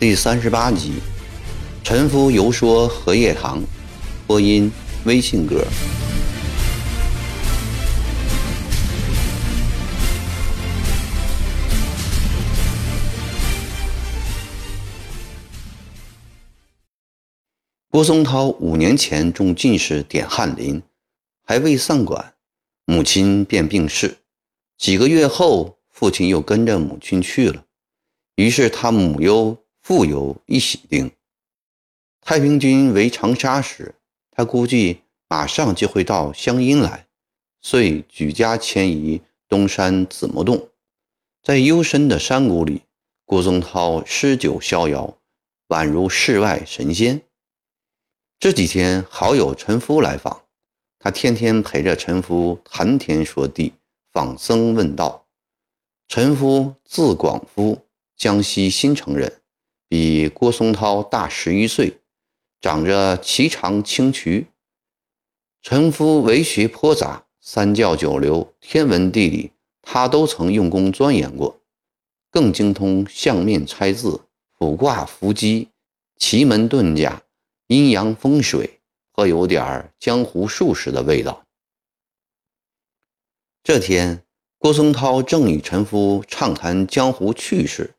第三十八集，陈夫游说荷叶堂，播音微信歌。郭松涛五年前中进士点翰林，还未上馆，母亲便病逝。几个月后，父亲又跟着母亲去了，于是他母忧。复有一喜丁。太平军围长沙时，他估计马上就会到湘阴来，遂举家迁移东山子木洞。在幽深的山谷里，郭宗涛诗酒逍遥，宛如世外神仙。这几天，好友陈夫来访，他天天陪着陈夫谈天说地，访僧问道。陈夫字广夫，江西新城人。比郭松涛大十一岁，长着颀长青渠。陈夫为学颇杂，三教九流、天文地理，他都曾用功钻研过，更精通相面猜字、卜卦伏击、奇门遁甲、阴阳风水，颇有点江湖术士的味道。这天，郭松涛正与陈夫畅谈江湖趣事。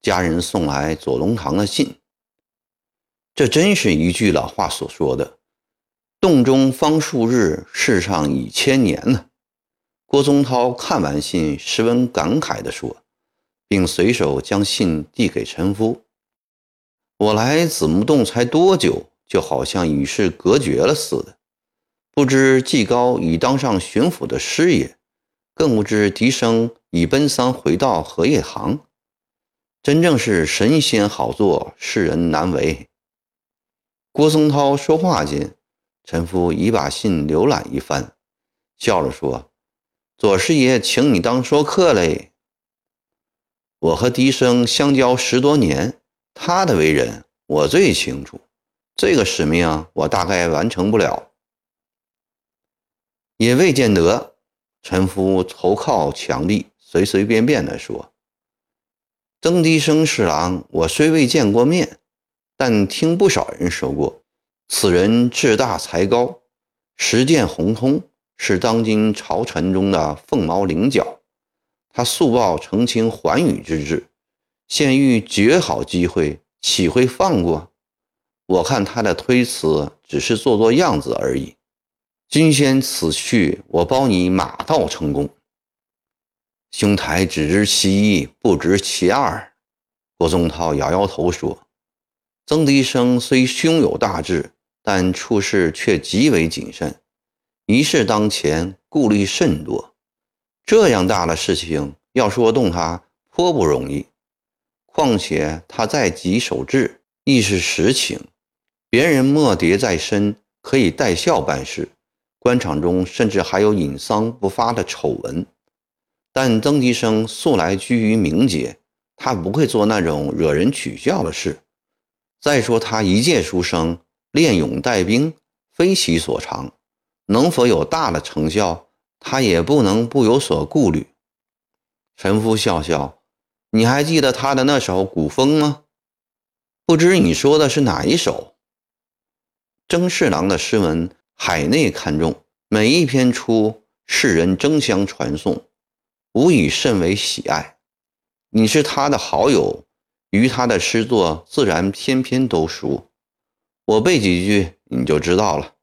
家人送来左龙堂的信，这真是一句老话所说的“洞中方数日，世上已千年”呢。郭宗涛看完信，十分感慨地说，并随手将信递给陈夫：“我来子木洞才多久，就好像与世隔绝了似的。不知季高已当上巡抚的师爷，更不知笛声已奔丧回到荷叶堂。”真正是神仙好做，世人难为。郭松涛说话间，陈夫已把信浏览一番，笑着说：“左师爷，请你当说客嘞。我和笛声相交十多年，他的为人我最清楚，这个使命我大概完成不了。”也未见得。陈夫头靠墙壁，随随便便地说。曾迪生侍郎，我虽未见过面，但听不少人说过，此人志大才高，实践宏通，是当今朝臣中的凤毛麟角。他速报澄清寰宇之志，现遇绝好机会，岂会放过？我看他的推辞只是做做样子而已。君先此去，我包你马到成功。兄台只知其一，不知其二。郭宗涛摇摇头说：“曾迪生虽胸有大志，但处事却极为谨慎。一事当前，顾虑甚多。这样大的事情，要说动他，颇不容易。况且他在己守志，亦是实情。别人谟蝶在身，可以带孝办事。官场中甚至还有隐丧不发的丑闻。”但曾迪生素来居于名节，他不会做那种惹人取笑的事。再说他一介书生，练勇带兵非其所长，能否有大的成效，他也不能不有所顾虑。陈夫笑笑：“你还记得他的那首古风吗？不知你说的是哪一首？”曾侍郎的诗文，海内看重，每一篇出，世人争相传颂。无以甚为喜爱。你是他的好友，于他的诗作自然篇篇都熟。我背几句你就知道了。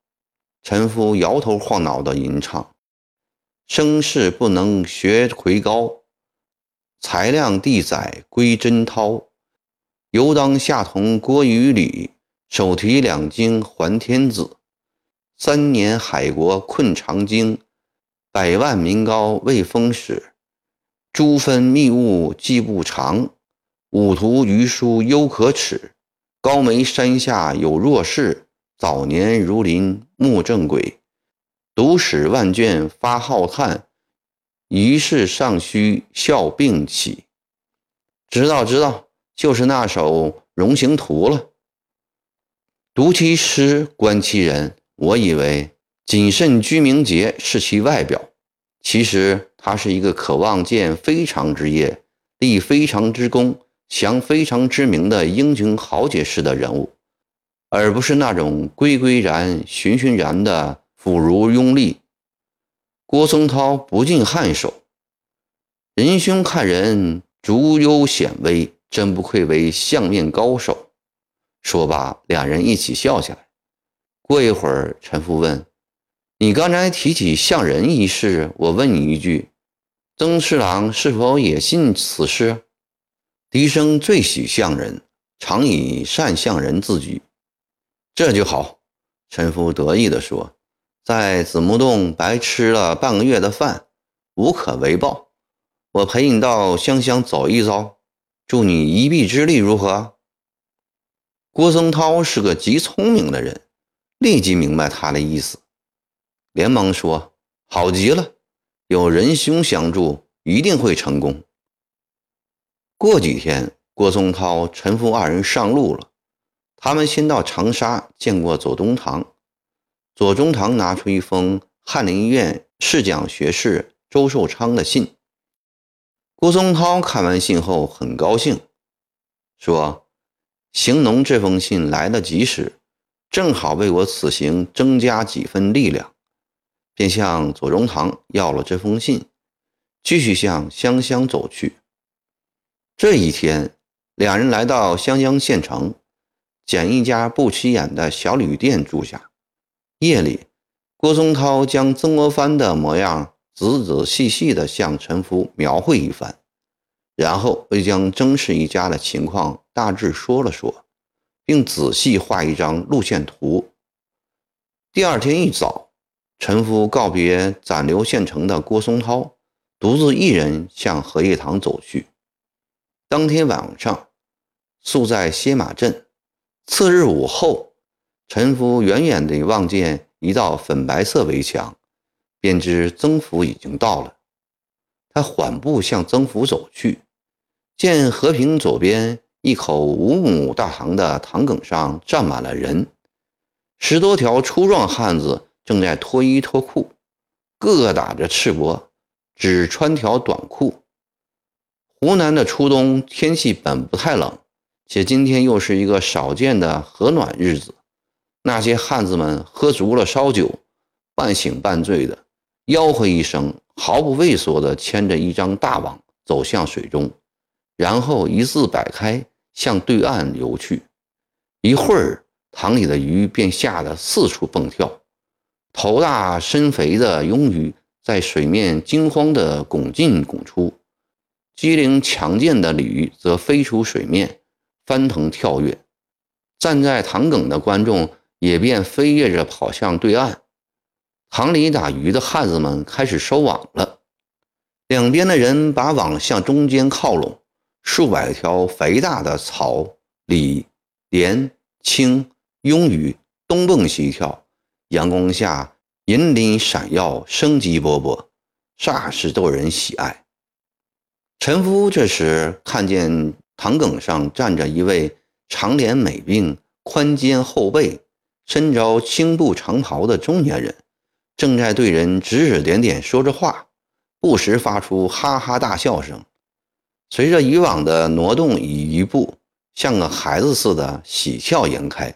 陈夫摇头晃脑的吟唱：“生世不能学魁高，才量地载归真涛。犹当下同郭于礼，手提两京还天子。三年海国困长京，百万民膏未封史。”诸分密物计不长，五图余书犹可耻。高眉山下有弱士，早年如林木正轨。读史万卷发浩叹，一世尚需笑并起。知道知道，就是那首《荣行图》了。读其诗，观其人，我以为谨慎居名节是其外表，其实。他是一个渴望见非常之业、立非常之功、像非常之名的英雄豪杰式的人物，而不是那种归归然、循循然的腐儒庸吏。郭松涛不禁颔首：“仁兄看人竹优显微，真不愧为相面高手。”说罢，两人一起笑起来。过一会儿，陈福问：“你刚才提起相人一事，我问你一句，曾侍郎是否也信此事？”笛声最喜相人，常以善相人自居。这就好，陈福得意地说：“在子木洞白吃了半个月的饭，无可为报。我陪你到湘乡走一遭，助你一臂之力，如何？”郭松涛是个极聪明的人。立即明白他的意思，连忙说：“好极了，有仁兄相助，一定会成功。”过几天，郭松涛、陈福二人上路了。他们先到长沙见过左宗棠，左宗棠拿出一封翰林院侍讲学士周寿昌的信。郭松涛看完信后很高兴，说：“行农这封信来得及时。”正好为我此行增加几分力量，便向左宗棠要了这封信，继续向湘乡走去。这一天，两人来到湘江县城，拣一家不起眼的小旅店住下。夜里，郭松涛将曾国藩的模样仔仔细细地向陈福描绘一番，然后又将曾氏一家的情况大致说了说。并仔细画一张路线图。第二天一早，陈夫告别暂留县城的郭松涛，独自一人向荷叶塘走去。当天晚上，宿在歇马镇。次日午后，陈夫远远地望见一道粉白色围墙，便知曾府已经到了。他缓步向曾府走去，见和平左边。一口五亩大塘的塘埂上站满了人，十多条粗壮汉子正在脱衣脱裤，个个打着赤膊，只穿条短裤。湖南的初冬天气本不太冷，且今天又是一个少见的和暖日子，那些汉子们喝足了烧酒，半醒半醉的，吆喝一声，毫不畏缩地牵着一张大网走向水中，然后一字摆开。向对岸游去，一会儿，塘里的鱼便吓得四处蹦跳，头大身肥的鳙鱼在水面惊慌地拱进拱出，机灵强健的鲤鱼则飞出水面，翻腾跳跃。站在塘埂的观众也便飞跃着跑向对岸。塘里打鱼的汉子们开始收网了，两边的人把网向中间靠拢。数百条肥大的草、鲤、鲢、青、鳙鱼东蹦西跳，阳光下银鳞闪耀，生机勃勃，煞是逗人喜爱。陈夫这时看见堂埂上站着一位长脸美鬓、宽肩厚背、身着青布长袍的中年人，正在对人指指点点说着话，不时发出哈哈大笑声。随着渔网的挪动与移步，像个孩子似的喜笑颜开。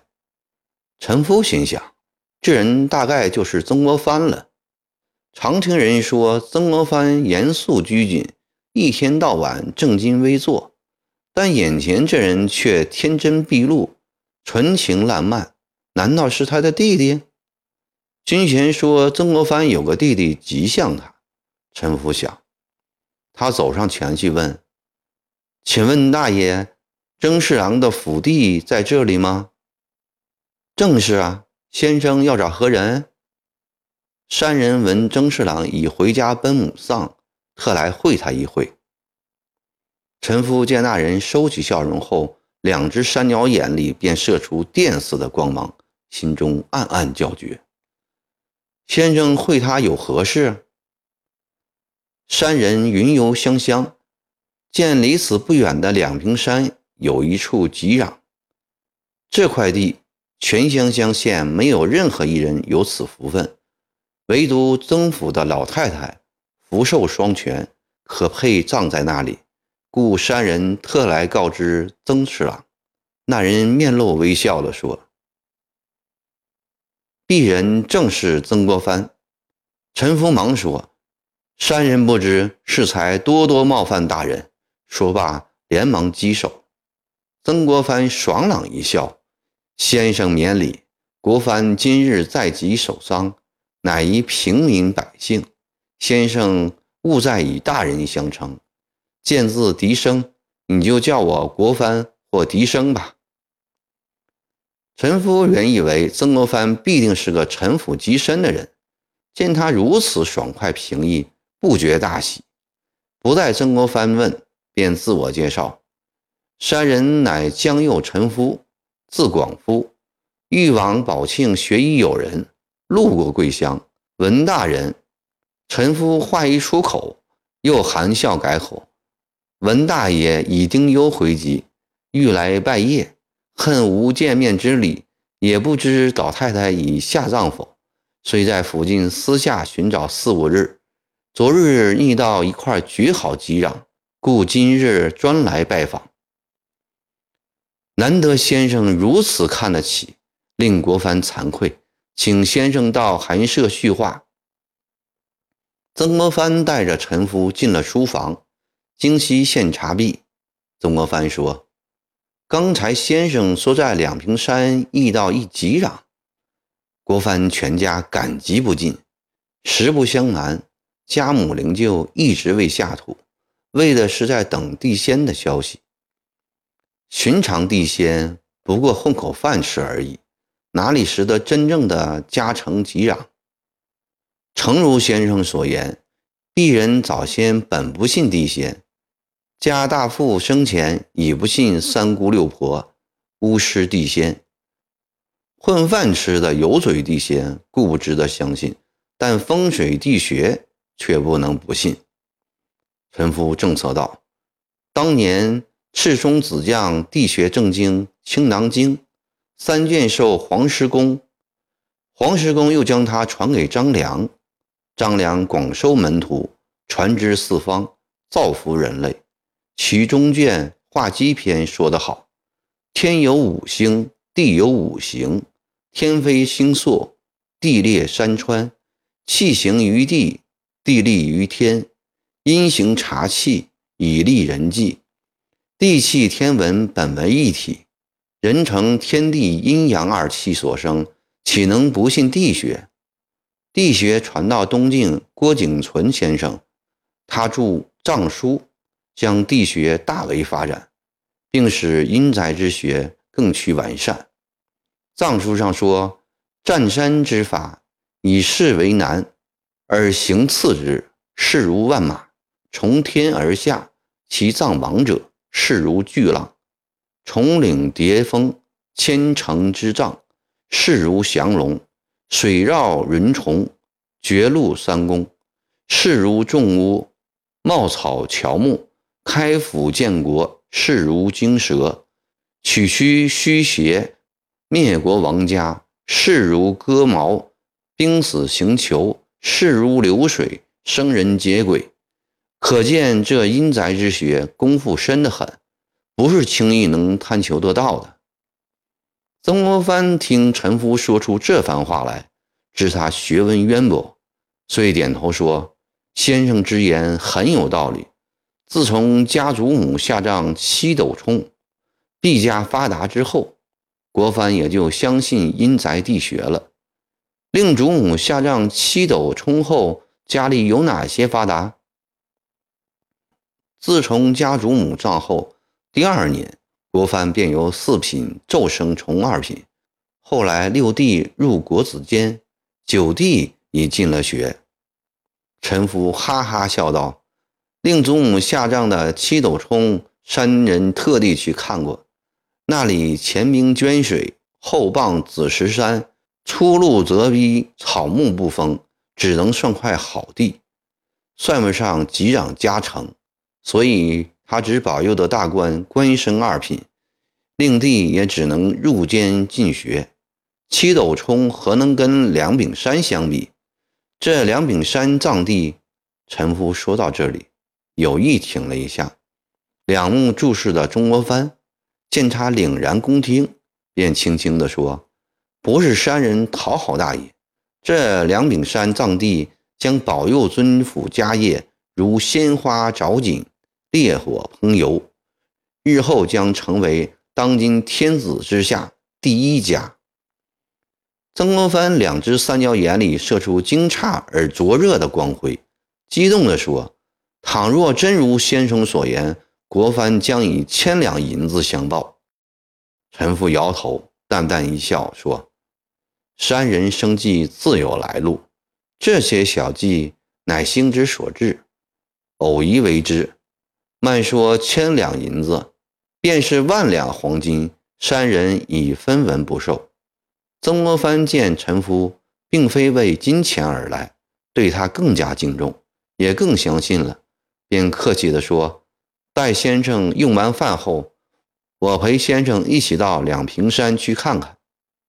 陈夫心想：这人大概就是曾国藩了。常听人说曾国藩严肃拘谨，一天到晚正襟危坐，但眼前这人却天真毕露，纯情烂漫。难道是他的弟弟？君贤说曾国藩有个弟弟极像他。陈福想，他走上前去问。请问大爷，曾侍郎的府邸在这里吗？正是啊，先生要找何人？山人闻曾侍郎已回家奔母丧，特来会他一会。陈夫见那人收起笑容后，两只山鸟眼里便射出电似的光芒，心中暗暗叫绝。先生会他有何事？山人云游香香。见离此不远的两平山有一处吉壤，这块地全湘乡县没有任何一人有此福分，唯独曾府的老太太福寿双全，可配葬在那里，故山人特来告知曾侍郎。那人面露微笑地说：“鄙人正是曾国藩。”陈福忙说：“山人不知，适才多多冒犯大人。”说罢，连忙稽首。曾国藩爽朗一笑：“先生免礼。国藩今日在即守丧，乃一平民百姓。先生勿再以大人相称。见字笛声，你就叫我国藩或笛声吧。”陈夫原以为曾国藩必定是个城府极深的人。见他如此爽快平易，不觉大喜，不待曾国藩问，便自我介绍：“山人乃江右陈夫，字广夫，欲往宝庆学艺友人，路过贵乡，闻大人。”陈夫话一出口，又含笑改口：“文大爷已丁忧回籍，欲来拜谒，恨无见面之礼，也不知老太太已下葬否？”虽在附近私下寻找四五日，昨日觅到一块绝好吉壤，故今日专来拜访。难得先生如此看得起，令国藩惭愧，请先生到寒舍叙话。曾国藩带着陈夫进了书房，经西献茶毕，曾国藩说：“刚才先生说在两平山遇到一吉壤。”国藩全家感激不尽。实不相瞒，家母灵柩一直未下土，为的是在等地仙的消息。寻常地仙不过混口饭吃而已，哪里识得真正的家成吉壤？诚如先生所言，鄙人早先本不信地仙，家大富生前已不信三姑六婆、巫师地仙。混饭吃的油嘴地仙固不值得相信，但风水地穴却不能不信。陈夫正策道：“当年赤松子将地学正经《青囊经》，三卷授黄石公，黄石公又将它传给张良，张良广收门徒，传之四方，造福人类。其中卷《画鸡篇》说得好：天有五星，地有五行。天飞星宿，地裂山川，气行于地，地利于天，阴行察气，以利人际。地气天文本为一体，人成天地阴阳二气所生，岂能不信地学？地学传到东晋郭景存先生，他著《藏书》，将地学大为发展，并使阴宅之学更趋完善。藏书上说：“占山之法，以势为难，而行次之，势如万马；从天而下，其藏亡者，势如巨浪；重岭叠峰，千城之障，势如降龙；水绕云重，绝路三公，势如重屋；茂草乔木，开府建国，势如惊蛇；取须虚邪。”灭国亡家，势如割毛；兵死刑囚，势如流水；生人劫鬼。可见这阴宅之学功夫深得很，不是轻易能探求得到的。曾国藩听陈夫说出这番话来，知他学问渊博，遂点头说：“先生之言很有道理。自从家祖母下葬七斗冲，毕家发达之后。”国藩也就相信阴宅地学了。令祖母下葬七斗冲后，家里有哪些发达？自从家祖母葬后，第二年，国藩便由四品骤升从二品。后来六弟入国子监，九弟已进了学。陈夫哈哈笑道：“令祖母下葬的七斗冲，山人特地去看过。”那里前明捐水，后傍紫石山，出路则逼，草木不丰，只能算块好地，算不上吉壤家成，所以他只保佑的大官官升二品，令弟也只能入监进学。七斗冲何能跟梁炳山相比？这梁炳山葬地，陈夫说到这里，有意停了一下，两目注视的曾国藩见他凛然恭听，便轻轻地说：“不是山人讨好大爷，这梁炳山藏地将保佑尊府家业如鲜花着锦，烈火烹油，日后将成为当今天子之下第一家。”曾国藩两只三角眼里射出惊诧而灼热的光辉，激动地说：“倘若真如先生所言，国藩将以千两银子相报。”陈父摇头，淡淡一笑，说：“山人生计自有来路，这些小计乃兴之所至，偶一为之。慢说千两银子，便是万两黄金，山人已分文不受。”曾国藩见陈夫并非为金钱而来，对他更加敬重，也更相信了，便客气地说：“待先生用完饭后，我陪先生一起到两平山去看看。”